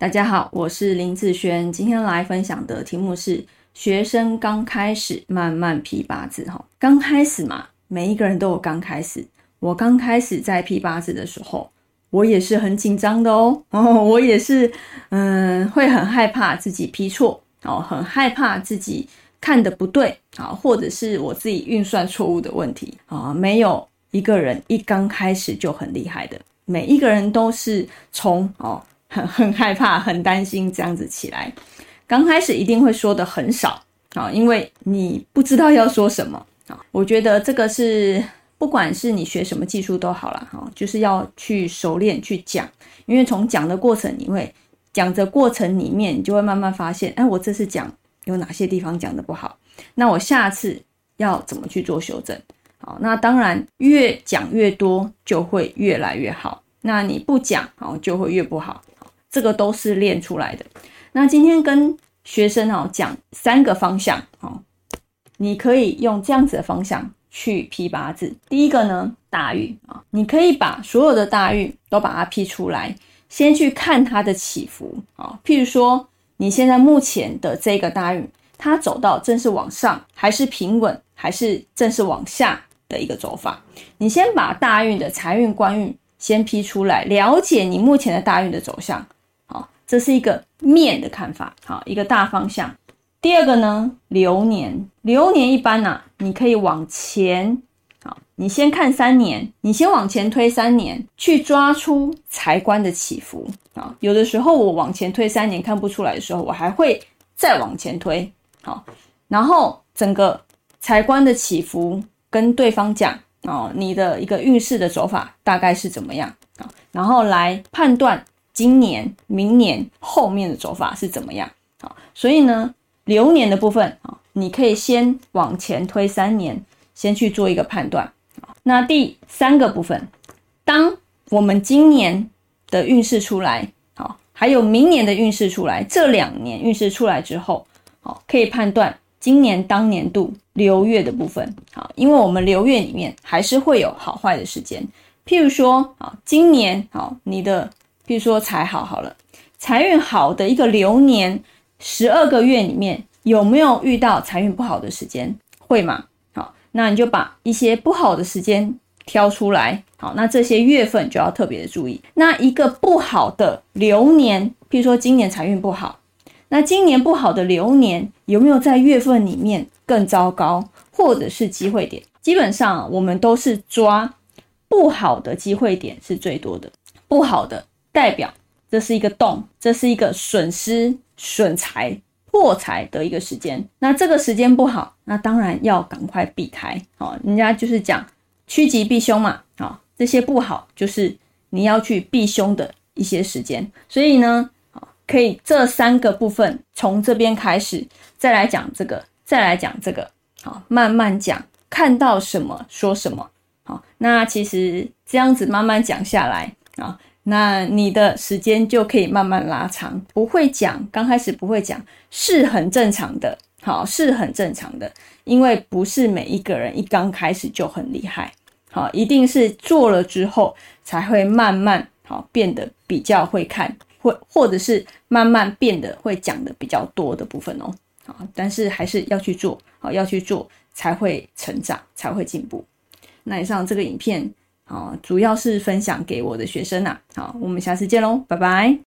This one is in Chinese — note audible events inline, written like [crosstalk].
大家好，我是林志轩，今天来分享的题目是学生刚开始慢慢批八字哈。刚开始嘛，每一个人都有刚开始。我刚开始在批八字的时候，我也是很紧张的哦。哦，我也是，嗯，会很害怕自己批错哦，很害怕自己看的不对啊，或者是我自己运算错误的问题啊。没有一个人一刚开始就很厉害的，每一个人都是从哦。很 [laughs] 很害怕，很担心这样子起来。刚开始一定会说的很少啊，因为你不知道要说什么啊。我觉得这个是不管是你学什么技术都好了哈，就是要去熟练去讲，因为从讲的过程，你会讲的过程里面，你就会慢慢发现，哎，我这次讲有哪些地方讲的不好，那我下次要怎么去做修正？好，那当然越讲越多就会越来越好，那你不讲好就会越不好。这个都是练出来的。那今天跟学生哦讲三个方向哦，你可以用这样子的方向去批八字。第一个呢，大运啊，你可以把所有的大运都把它批出来，先去看它的起伏啊。譬如说，你现在目前的这个大运，它走到正是往上，还是平稳，还是正是往下的一个走法？你先把大运的财运、官运先批出来，了解你目前的大运的走向。这是一个面的看法，好，一个大方向。第二个呢，流年，流年一般呢，你可以往前，好，你先看三年，你先往前推三年，去抓出财官的起伏啊。有的时候我往前推三年看不出来的时候，我还会再往前推，好，然后整个财官的起伏跟对方讲哦，你的一个运势的走法大概是怎么样啊，然后来判断。今年、明年后面的走法是怎么样？好，所以呢，流年的部分啊，你可以先往前推三年，先去做一个判断。那第三个部分，当我们今年的运势出来，好，还有明年的运势出来，这两年运势出来之后，好，可以判断今年当年度流月的部分。好，因为我们流月里面还是会有好坏的时间，譬如说，啊，今年好，你的。比如说财好好了，财运好的一个流年，十二个月里面有没有遇到财运不好的时间？会吗？好，那你就把一些不好的时间挑出来。好，那这些月份就要特别的注意。那一个不好的流年，譬如说今年财运不好，那今年不好的流年有没有在月份里面更糟糕，或者是机会点？基本上我们都是抓不好的机会点是最多的，不好的。代表这是一个洞，这是一个损失、损财、破财的一个时间。那这个时间不好，那当然要赶快避开。好，人家就是讲趋吉避凶嘛。好，这些不好就是你要去避凶的一些时间。所以呢，好，可以这三个部分从这边开始，再来讲这个，再来讲这个。好，慢慢讲，看到什么说什么。好，那其实这样子慢慢讲下来啊。那你的时间就可以慢慢拉长，不会讲，刚开始不会讲是很正常的，好是很正常的，因为不是每一个人一刚开始就很厉害，好一定是做了之后才会慢慢好变得比较会看，或或者是慢慢变得会讲的比较多的部分哦，好，但是还是要去做，好要去做才会成长，才会进步。那以上这个影片。好，主要是分享给我的学生呐。好，我们下次见喽，拜拜。